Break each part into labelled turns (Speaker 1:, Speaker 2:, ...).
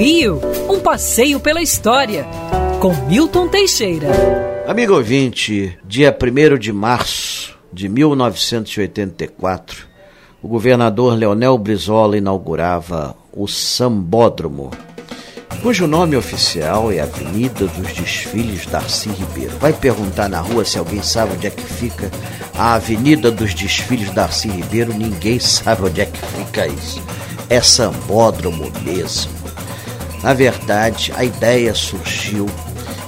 Speaker 1: Rio, um passeio pela história, com Milton Teixeira.
Speaker 2: Amigo ouvinte, dia 1 de março de 1984, o governador Leonel Brizola inaugurava o Sambódromo, cujo nome oficial é Avenida dos Desfiles Darcy Ribeiro. Vai perguntar na rua se alguém sabe onde é que fica a Avenida dos Desfiles Darcy Ribeiro, ninguém sabe onde é que fica isso. É sambódromo mesmo. Na verdade, a ideia surgiu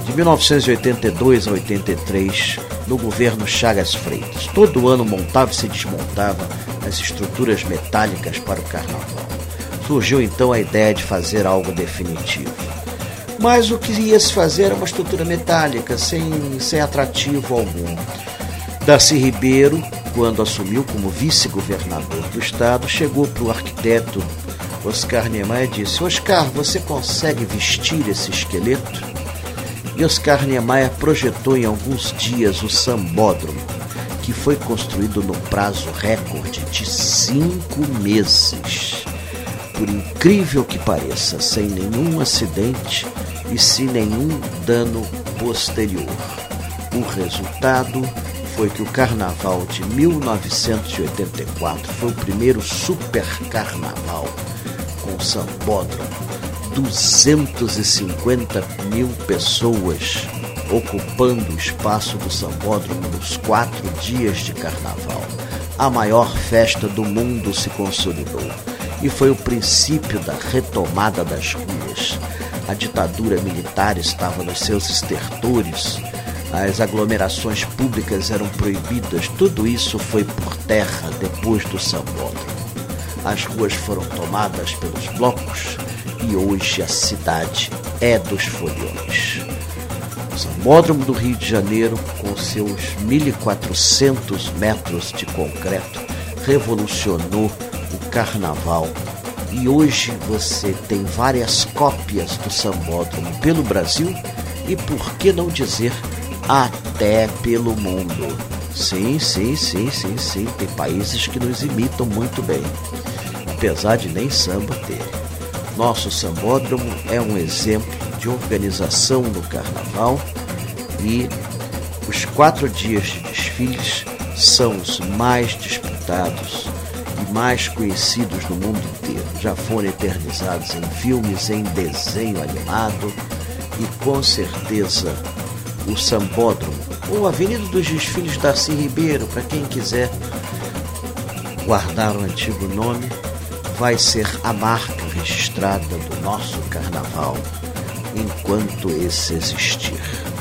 Speaker 2: de 1982 a 83 no governo Chagas Freitas. Todo ano montava e se desmontava as estruturas metálicas para o carnaval. Surgiu então a ideia de fazer algo definitivo. Mas o que ia se fazer era uma estrutura metálica, sem, sem atrativo algum. Darcy Ribeiro, quando assumiu como vice-governador do estado, chegou para o arquiteto Oscar Niemeyer disse: Oscar, você consegue vestir esse esqueleto? E Oscar Niemeyer projetou em alguns dias o sambódromo, que foi construído no prazo recorde de cinco meses. Por incrível que pareça, sem nenhum acidente e sem nenhum dano posterior. O resultado foi que o carnaval de 1984 foi o primeiro super carnaval com o Sambódromo. 250 mil pessoas ocupando o espaço do Sambódromo nos quatro dias de carnaval. A maior festa do mundo se consolidou e foi o princípio da retomada das ruas. A ditadura militar estava nos seus estertores, as aglomerações públicas eram proibidas, tudo isso foi por terra depois do Sambódromo. As ruas foram tomadas pelos blocos e hoje a cidade é dos foliões. O Sambódromo do Rio de Janeiro, com seus 1.400 metros de concreto, revolucionou o carnaval. E hoje você tem várias cópias do Sambódromo pelo Brasil e, por que não dizer, até pelo mundo. Sim, sim, sim, sim, sim. Tem países que nos imitam muito bem apesar de nem samba ter. Nosso sambódromo é um exemplo de organização no carnaval e os quatro dias de desfiles são os mais disputados e mais conhecidos no mundo inteiro. Já foram eternizados em filmes, em desenho animado e com certeza o Sambódromo ou Avenida dos Desfiles Darcy Ribeiro, para quem quiser guardar o antigo nome, vai ser a marca registrada do nosso carnaval enquanto esse existir.